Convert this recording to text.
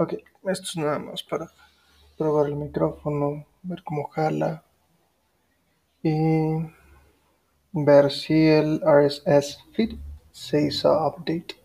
Ok, esto es nada más para probar el micrófono, ver cómo jala y ver si el RSS feed se hizo update.